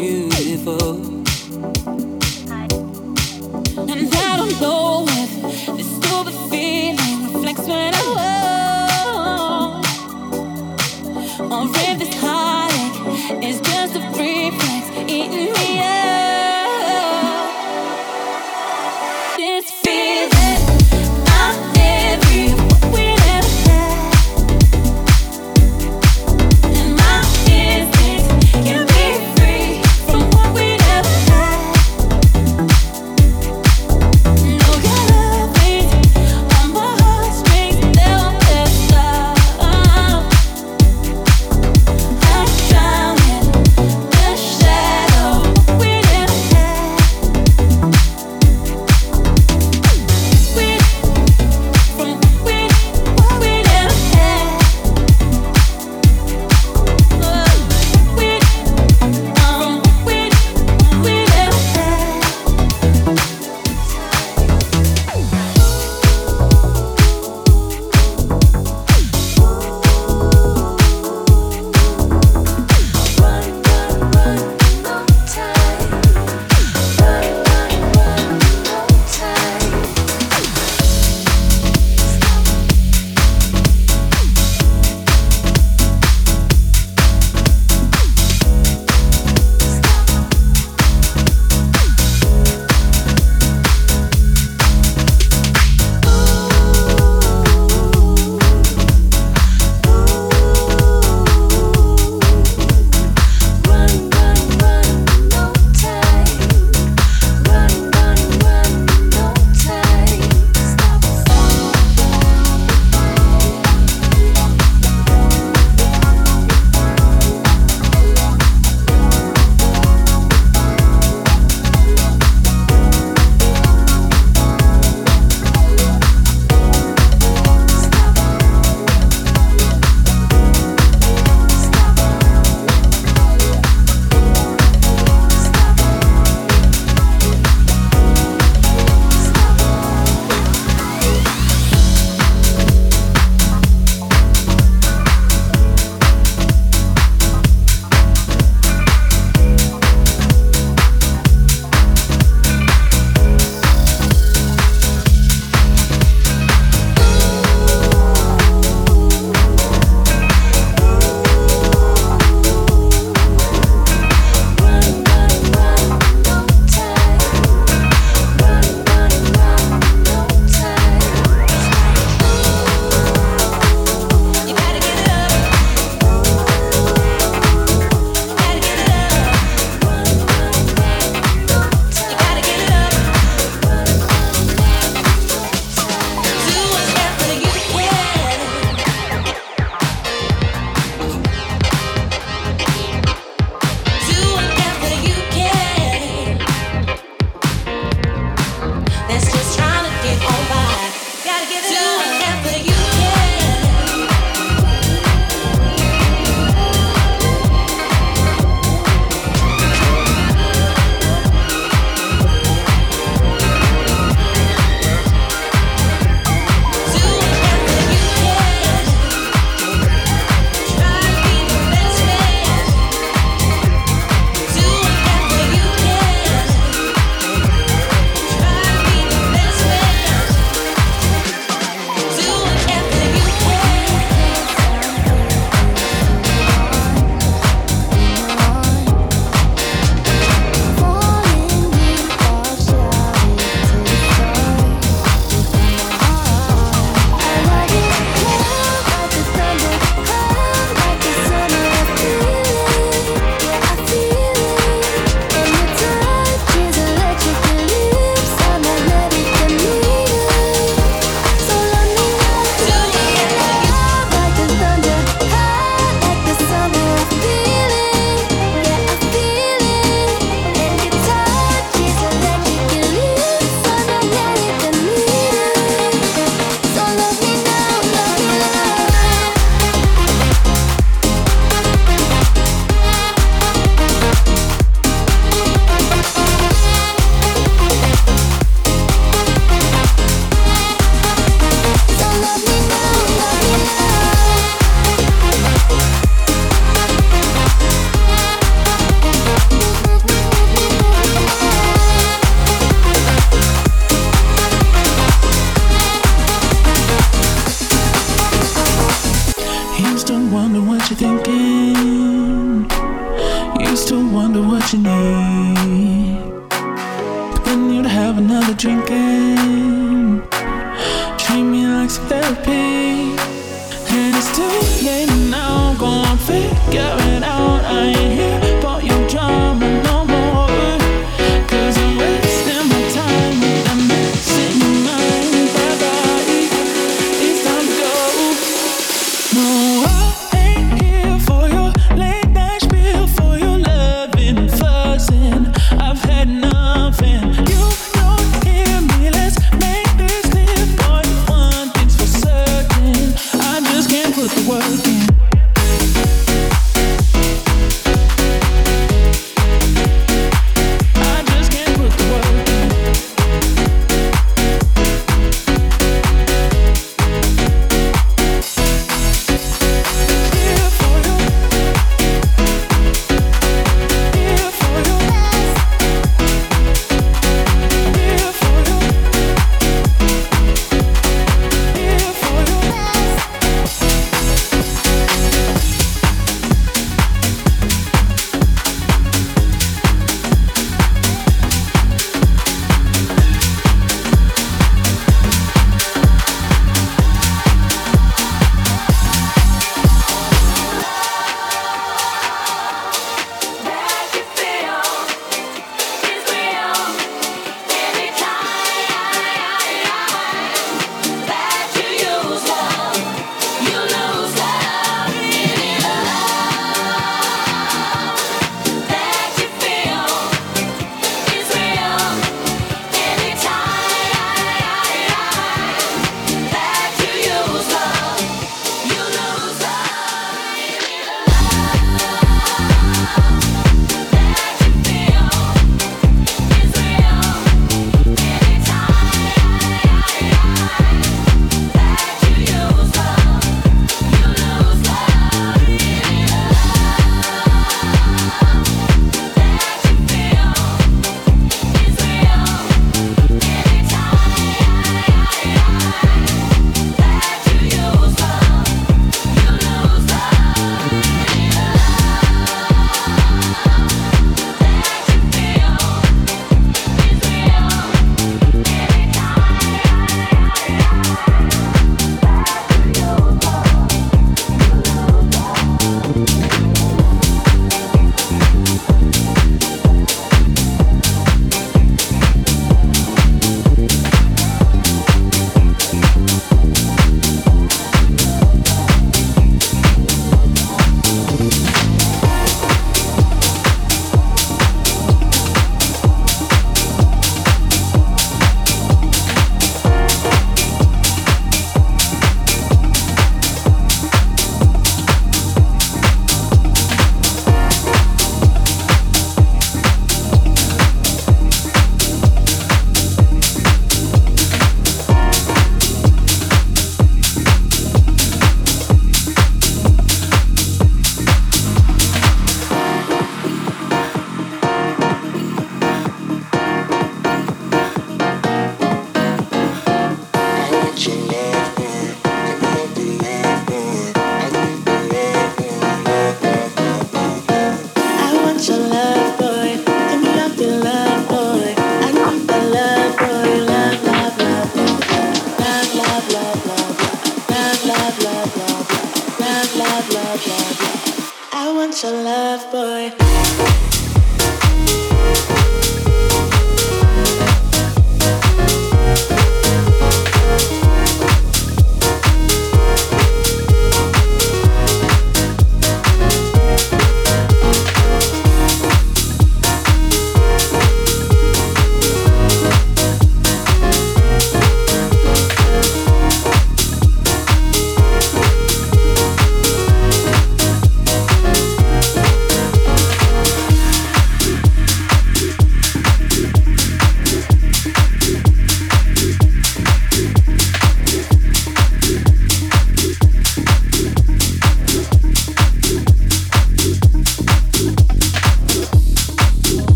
Beautiful.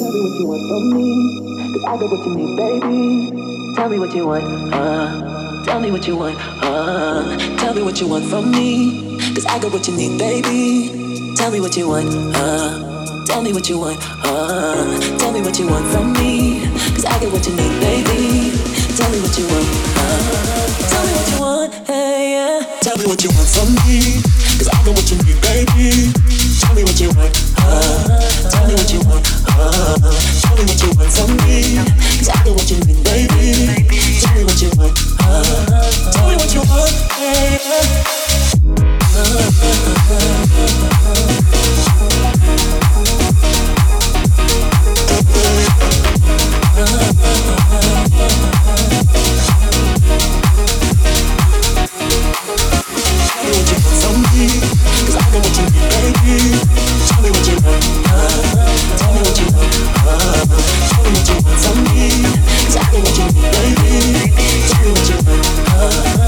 Tell me what you want from me. I got what you need, baby. Tell me what you want, uh. Tell me what you want, uh. Tell me what you want from me. Cause I got what you need, baby. Tell me what you want, uh. Tell me what you want, uh. Tell me what you want from me. Cause I got what you need, baby. Tell me what you want, uh. Tell me what you want, hey, yeah. Tell me what you want from me. Cause I got what you need, baby. Tell me what you want, Tell me what you want. Tell me what you want. Tell me what you want. Tell me what you want. love.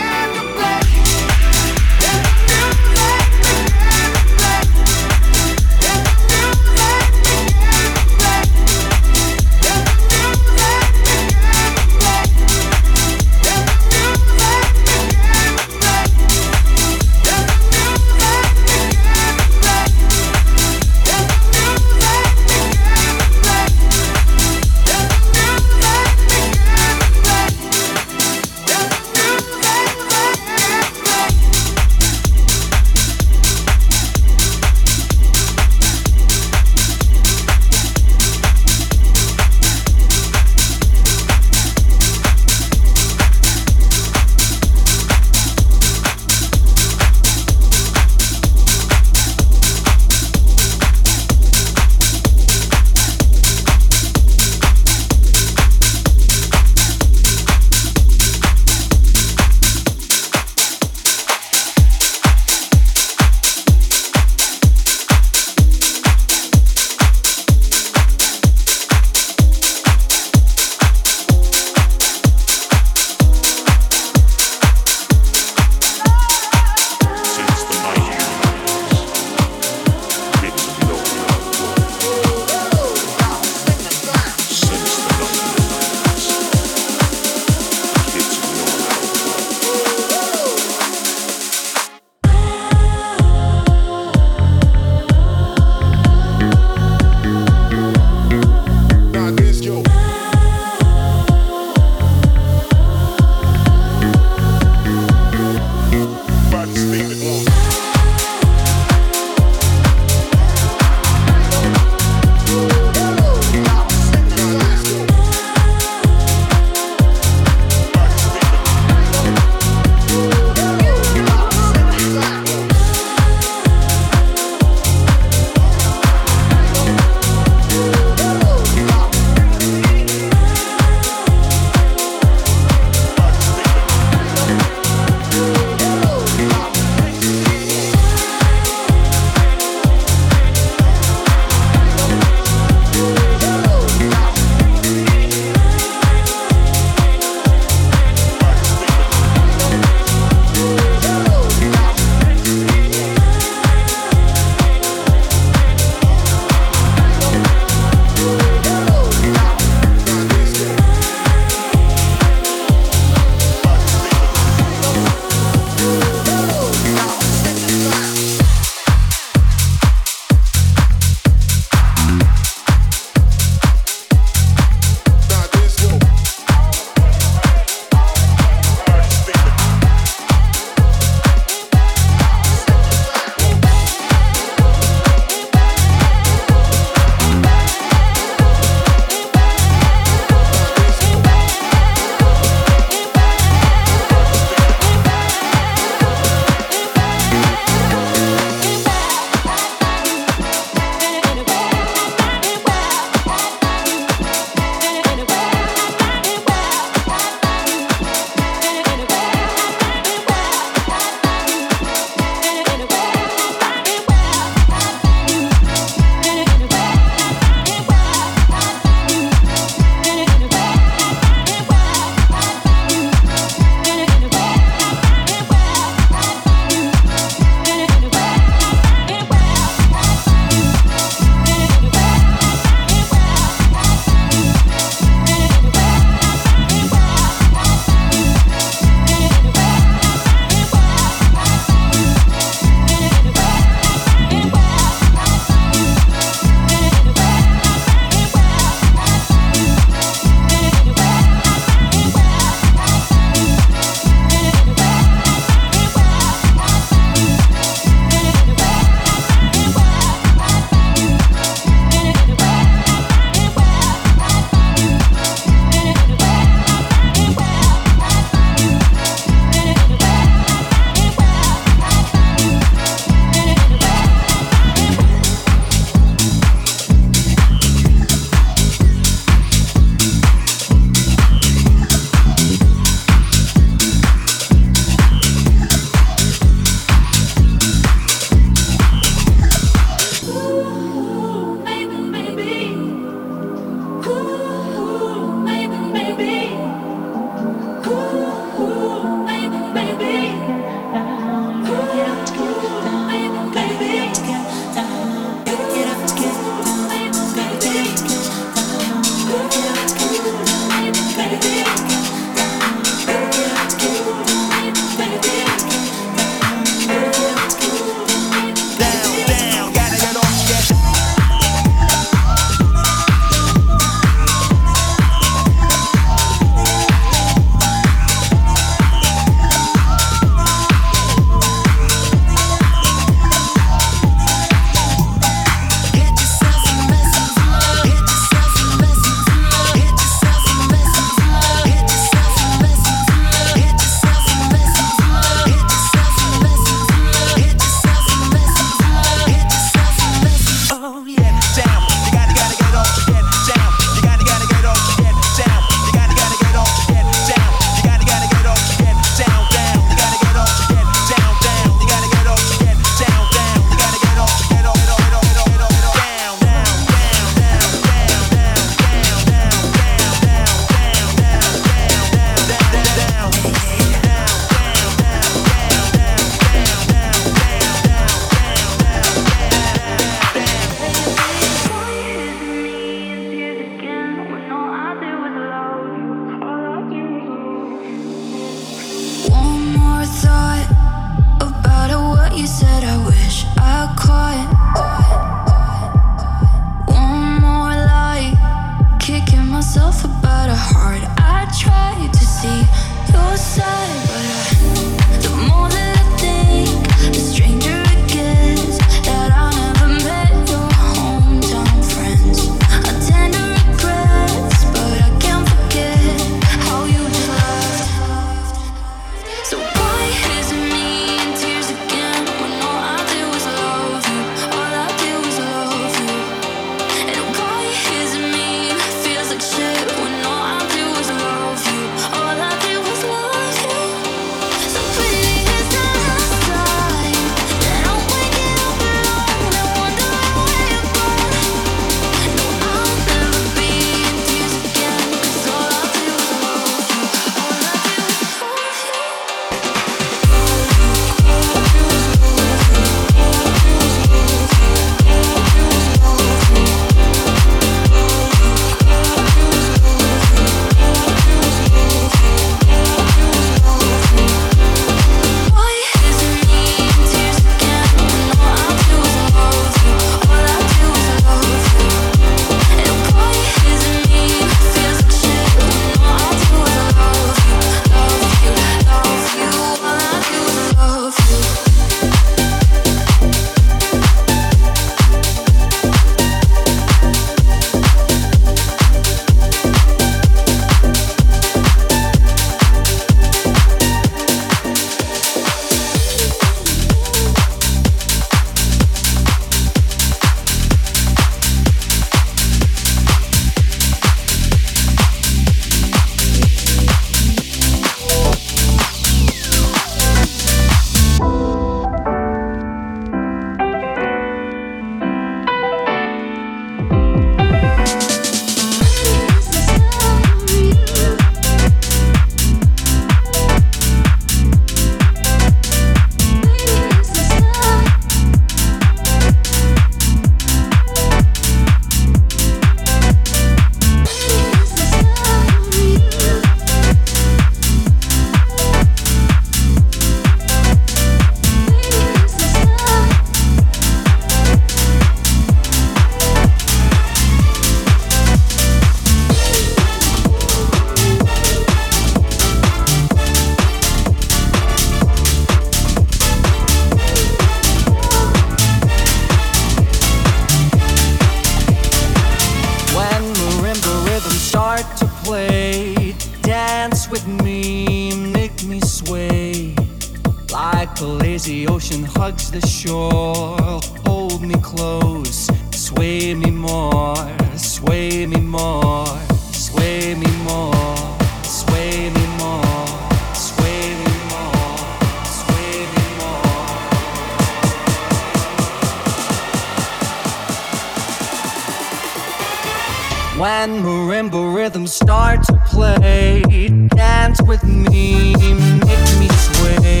When marimba rhythms start to play, dance with me, make me sway.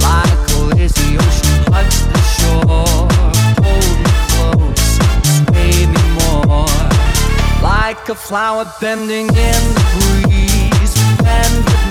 Like a lazy ocean hugs the shore, hold me close, sway me more. Like a flower bending in the breeze, bend with